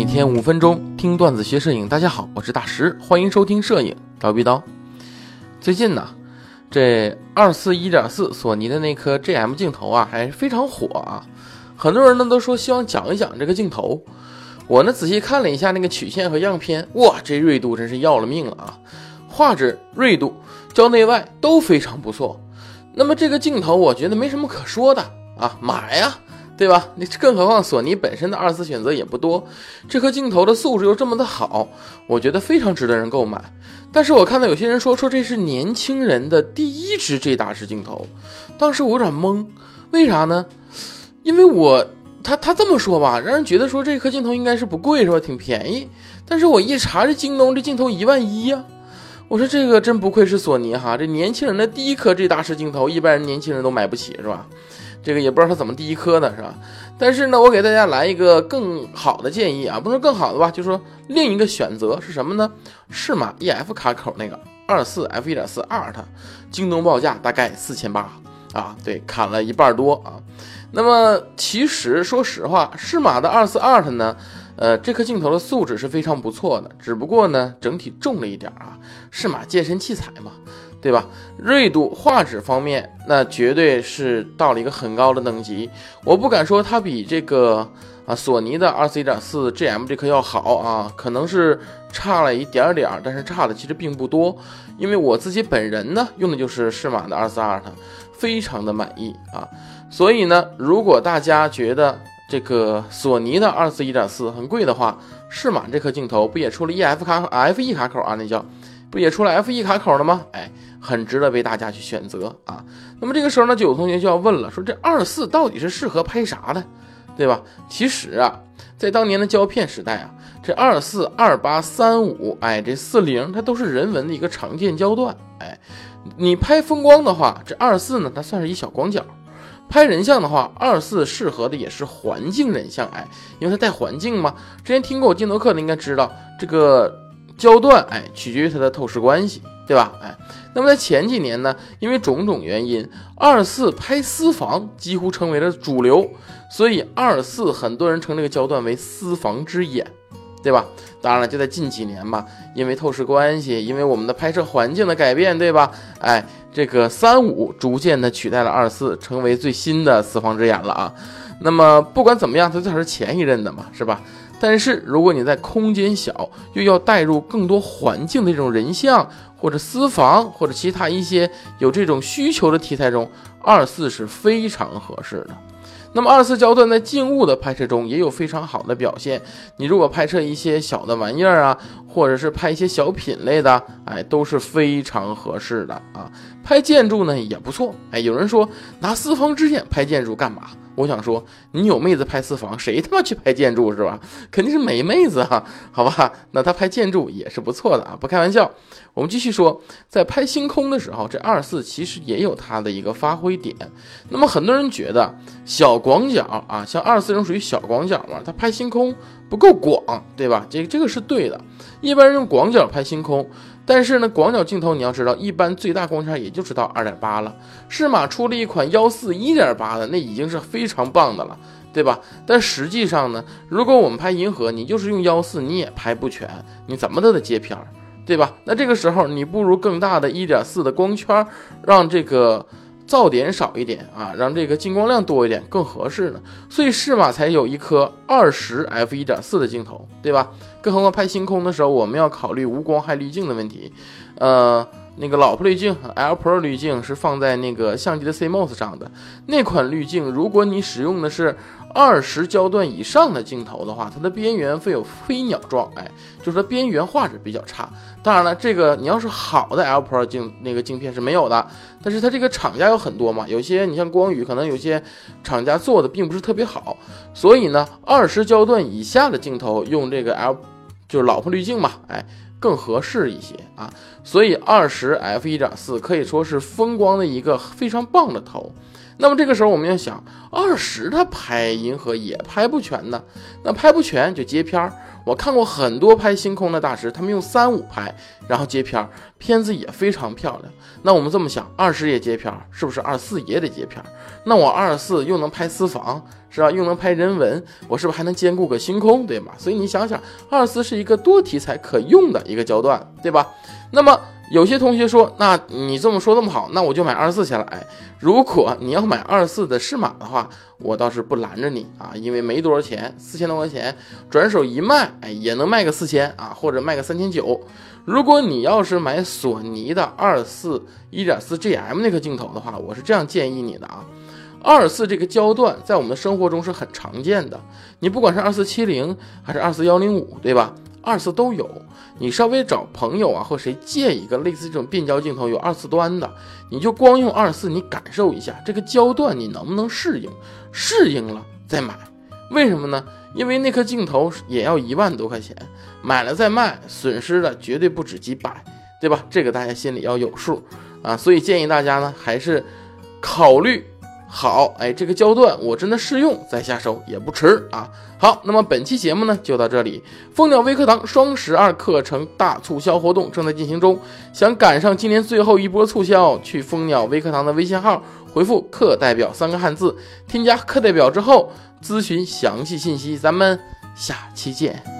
每天五分钟听段子学摄影，大家好，我是大石，欢迎收听摄影刀逼刀。最近呢，这二四一点四索尼的那颗 GM 镜头啊，还非常火啊，很多人呢都说希望讲一讲这个镜头。我呢仔细看了一下那个曲线和样片，哇，这锐度真是要了命了啊！画质、锐度、焦内外都非常不错。那么这个镜头，我觉得没什么可说的啊，买呀！对吧？你更何况索尼本身的二次选择也不多，这颗镜头的素质又这么的好，我觉得非常值得人购买。但是我看到有些人说说这是年轻人的第一支 G 大师镜头，当时我有点懵，为啥呢？因为我他他这么说吧，让人觉得说这颗镜头应该是不贵是吧？挺便宜。但是我一查这京东这镜头一万一呀，我说这个真不愧是索尼哈，这年轻人的第一颗 G 大师镜头，一般人年轻人都买不起是吧？这个也不知道他怎么第一颗的是吧？但是呢，我给大家来一个更好的建议啊，不说更好的吧，就说另一个选择是什么呢？适马 EF 卡口那个二四 F 一点四 Art，京东报价大概四千八啊，对，砍了一半多啊。那么其实说实话，适马的二四 Art 呢，呃，这颗镜头的素质是非常不错的，只不过呢，整体重了一点啊。适马健身器材嘛。对吧？锐度、画质方面，那绝对是到了一个很高的等级。我不敢说它比这个啊索尼的二四一点四 GM 这颗要好啊，可能是差了一点点儿，但是差的其实并不多。因为我自己本人呢用的就是适马的二四二，非常的满意啊。所以呢，如果大家觉得这个索尼的二四一点四很贵的话，适马这颗镜头不也出了 EF 卡 FE 卡口啊？那叫不也出了 FE 卡口了吗？哎。很值得为大家去选择啊。那么这个时候呢，就有同学就要问了，说这二四到底是适合拍啥的，对吧？其实啊，在当年的胶片时代啊，这二四、二八、三五，哎，这四零它都是人文的一个常见焦段。哎，你拍风光的话，这二四呢，它算是一小广角；拍人像的话，二四适合的也是环境人像。哎，因为它带环境嘛。之前听过我镜头课的应该知道，这个焦段，哎，取决于它的透视关系。对吧？哎，那么在前几年呢，因为种种原因，二四拍私房几乎成为了主流，所以二四很多人称这个焦段为私房之眼，对吧？当然了，就在近几年吧，因为透视关系，因为我们的拍摄环境的改变，对吧？哎，这个三五逐渐的取代了二四，成为最新的私房之眼了啊。那么不管怎么样，它最少是前一任的嘛，是吧？但是如果你在空间小，又要带入更多环境的这种人像。或者私房，或者其他一些有这种需求的题材中，二四是非常合适的。那么二四焦段在静物的拍摄中也有非常好的表现。你如果拍摄一些小的玩意儿啊，或者是拍一些小品类的，哎，都是非常合适的啊。拍建筑呢也不错。哎，有人说拿私房之眼拍建筑干嘛？我想说，你有妹子拍私房，谁他妈去拍建筑是吧？肯定是没妹子哈，好吧？那他拍建筑也是不错的啊，不开玩笑。我们继续说，在拍星空的时候，这二四其实也有它的一个发挥点。那么很多人觉得小广角啊，像二四这种属于小广角嘛，它拍星空不够广，对吧？这个这个是对的。一般人用广角拍星空。但是呢，广角镜头你要知道，一般最大光圈也就是到二点八了。适马出了一款幺四一点八的，那已经是非常棒的了，对吧？但实际上呢，如果我们拍银河，你就是用幺四，你也拍不全，你怎么都得接片儿，对吧？那这个时候，你不如更大的一点四的光圈，让这个。噪点少一点啊，让这个进光量多一点更合适呢。所以适马才有一颗二十 f 一点四的镜头，对吧？更何况拍星空的时候，我们要考虑无光害滤镜的问题。呃，那个老婆滤镜 L Pro 滤镜是放在那个相机的 CMOS 上的那款滤镜，如果你使用的是。二十焦段以上的镜头的话，它的边缘会有飞鸟状，哎，就是它边缘画质比较差。当然了，这个你要是好的 L Pro 镜那个镜片是没有的，但是它这个厂家有很多嘛，有些你像光宇，可能有些厂家做的并不是特别好，所以呢，二十焦段以下的镜头用这个 L 就是老婆滤镜嘛，哎，更合适一些啊。所以二十 f 一点四可以说是风光的一个非常棒的头。那么这个时候我们要想，二十它拍银河也拍不全呢，那拍不全就接片儿。我看过很多拍星空的大师，他们用三五拍，然后接片儿，片子也非常漂亮。那我们这么想，二十也接片儿，是不是二四也得接片儿？那我二四又能拍私房，是吧？又能拍人文，我是不是还能兼顾个星空，对吧？所以你想想，二四是一个多题材可用的一个焦段，对吧？那么。有些同学说，那你这么说这么好，那我就买二十四下来。如果你要买二十四的适马的话，我倒是不拦着你啊，因为没多少钱，四千多块钱，转手一卖，哎，也能卖个四千啊，或者卖个三千九。如果你要是买索尼的二四一点四 GM 那个镜头的话，我是这样建议你的啊，二四这个焦段在我们的生活中是很常见的，你不管是二四七零还是二四幺零五，对吧？二次都有，你稍微找朋友啊或谁借一个类似这种变焦镜头有二次端的，你就光用二四，你感受一下这个焦段你能不能适应？适应了再买，为什么呢？因为那颗镜头也要一万多块钱，买了再卖，损失的绝对不止几百，对吧？这个大家心里要有数啊，所以建议大家呢还是考虑。好，哎，这个焦段我真的试用再下手也不迟啊。好，那么本期节目呢就到这里。蜂鸟微课堂双十二课程大促销活动正在进行中，想赶上今年最后一波促销，去蜂鸟微课堂的微信号回复“课代表”三个汉字，添加课代表之后咨询详细信息。咱们下期见。